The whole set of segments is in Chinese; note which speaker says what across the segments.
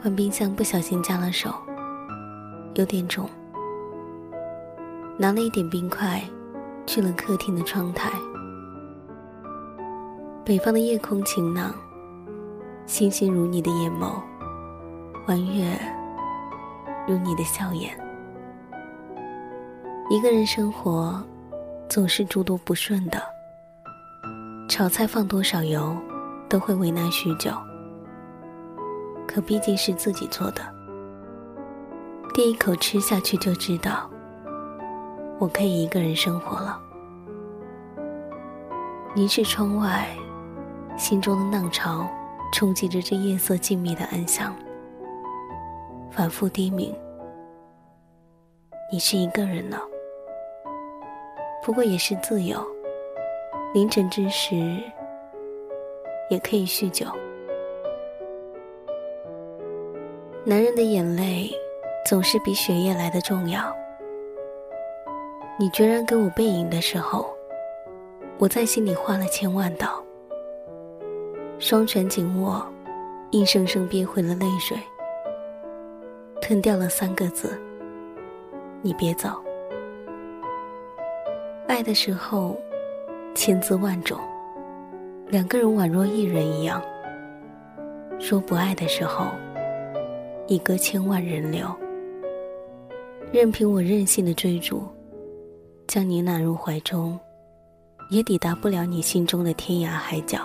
Speaker 1: 关冰箱不小心夹了手，有点肿。拿了一点冰块，去了客厅的窗台。北方的夜空晴朗，星星如你的眼眸，弯月如你的笑颜。一个人生活，总是诸多不顺的。炒菜放多少油，都会为难许久。可毕竟是自己做的，第一口吃下去就知道，我可以一个人生活了。凝视窗外，心中的浪潮冲击着这夜色静谧的暗香，反复低鸣：“你是一个人了。”不过也是自由。凌晨之时，也可以酗酒。男人的眼泪，总是比血液来的重要。你决然给我背影的时候，我在心里画了千万道。双拳紧握，硬生生憋回了泪水，吞掉了三个字：你别走。爱的时候，千滋万种，两个人宛若一人一样；说不爱的时候，一隔千万人流。任凭我任性的追逐，将你揽入怀中，也抵达不了你心中的天涯海角。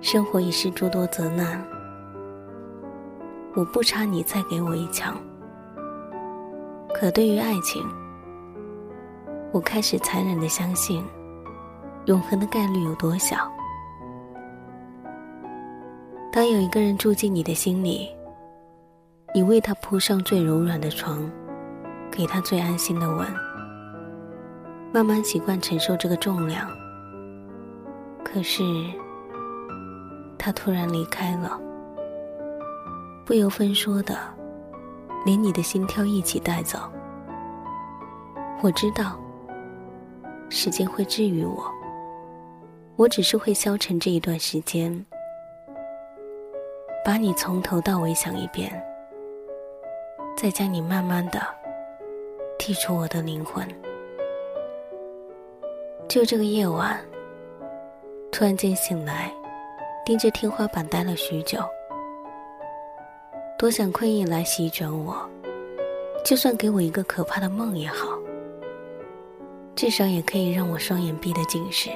Speaker 1: 生活已是诸多责难，我不差你再给我一枪。可对于爱情，我开始残忍的相信，永恒的概率有多小。当有一个人住进你的心里，你为他铺上最柔软的床，给他最安心的吻，慢慢习惯承受这个重量。可是，他突然离开了，不由分说的，连你的心跳一起带走。我知道。时间会治愈我，我只是会消沉这一段时间，把你从头到尾想一遍，再将你慢慢的剔除我的灵魂。就这个夜晚，突然间醒来，盯着天花板待了许久，多想困意来席卷我，就算给我一个可怕的梦也好。至少也可以让我双眼闭得紧实。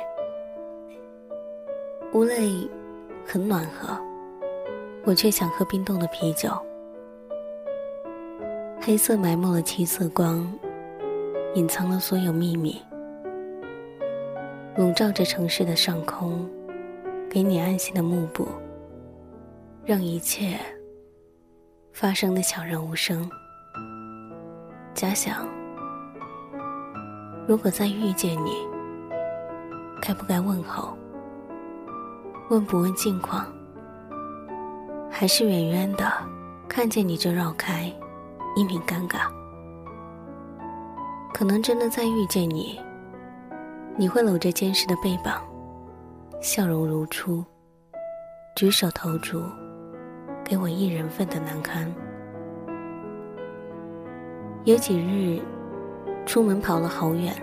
Speaker 1: 屋内很暖和，我却想喝冰冻的啤酒。黑色埋没了七色光，隐藏了所有秘密，笼罩着城市的上空，给你安心的幕布，让一切发生的悄然无声。假想。如果再遇见你，该不该问候？问不问近况？还是远远的看见你就绕开，一脸尴尬？可能真的再遇见你，你会搂着坚实的背膀，笑容如初，举手投足给我一人份的难堪。有几日。出门跑了好远，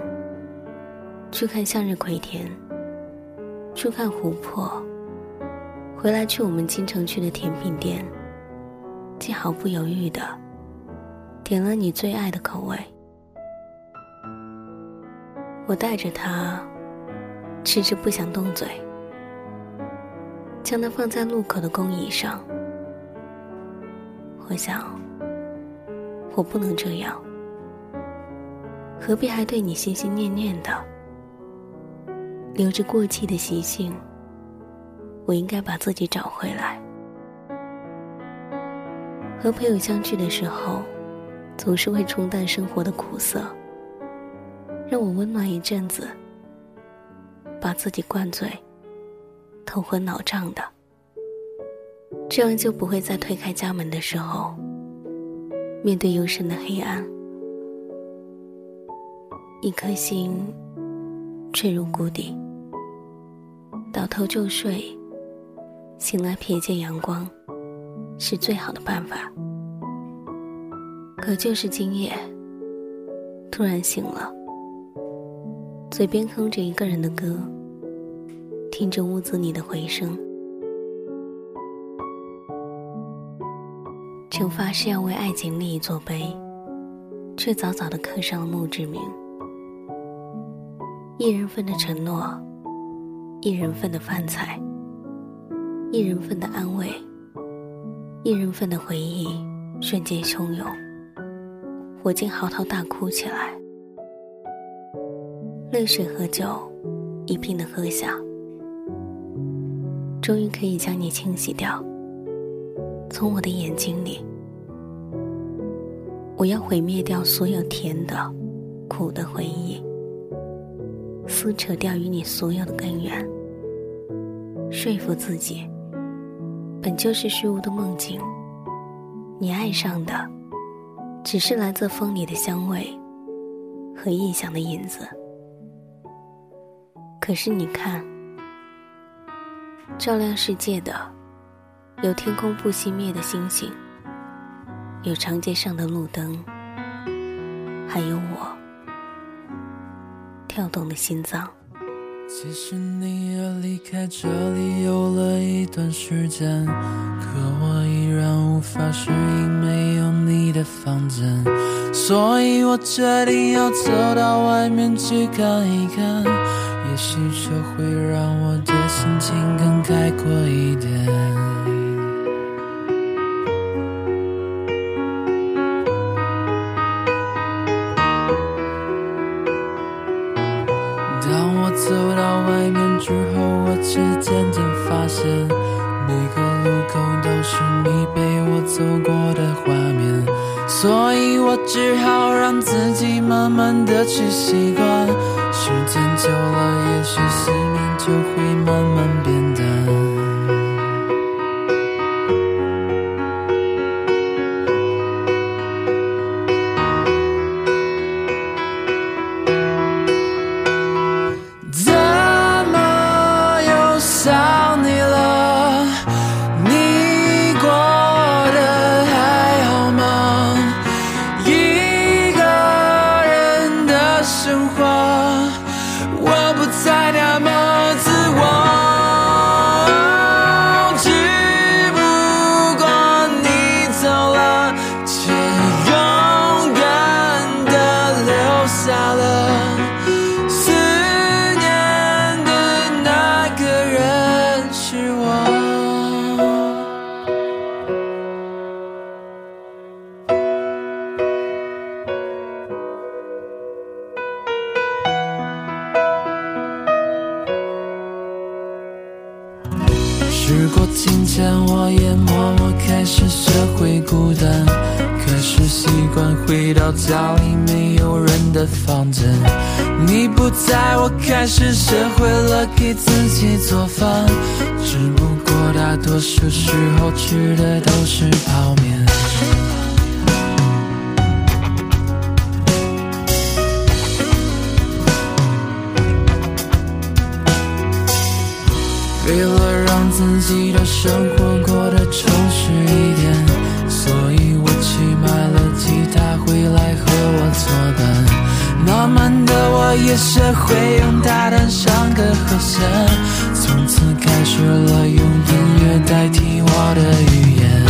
Speaker 1: 去看向日葵田，去看湖泊，回来去我们经常去的甜品店，竟毫不犹豫的点了你最爱的口味。我带着它，迟迟不想动嘴，将它放在路口的公椅上。我想，我不能这样。何必还对你心心念念的？留着过气的习性，我应该把自己找回来。和朋友相聚的时候，总是会冲淡生活的苦涩，让我温暖一阵子，把自己灌醉，头昏脑胀的。这样就不会在推开家门的时候，面对幽深的黑暗。一颗心坠入谷底，倒头就睡，醒来瞥见阳光，是最好的办法。可就是今夜，突然醒了，嘴边哼着一个人的歌，听着屋子里的回声，曾发誓要为爱情立一座碑，却早早的刻上了墓志铭。一人份的承诺，一人份的饭菜，一人份的安慰，一人份的回忆，瞬间汹涌，我竟嚎啕大哭起来，泪水和酒一并的喝下，终于可以将你清洗掉，从我的眼睛里，我要毁灭掉所有甜的、苦的回忆。撕扯掉与你所有的根源，说服自己，本就是虚无的梦境。你爱上的，只是来自风里的香味和印想的影子。可是你看，照亮世界的，有天空不熄灭的星星，有长街上的路灯，还有我。跳动的心脏。
Speaker 2: 其实你也离开这里有了一段时间，可我依然无法适应没有你的房间，所以我决定要走到外面去看一看，也许这会让我的心情更开阔一点。是渐渐发现，每个路口都是你陪我走过的画面，所以我只好让自己慢慢的去习惯，时间久了，也许思念就会慢慢变。家里没有人的房间。你不在我开始学会了给自己做饭，只不过大多数时候吃的都是泡面。为了让自己的生活过得充实一点，所以我去买了回来和我作伴。慢慢的，我也学会用大胆上个和弦，从此开始了用音乐代替我的语言。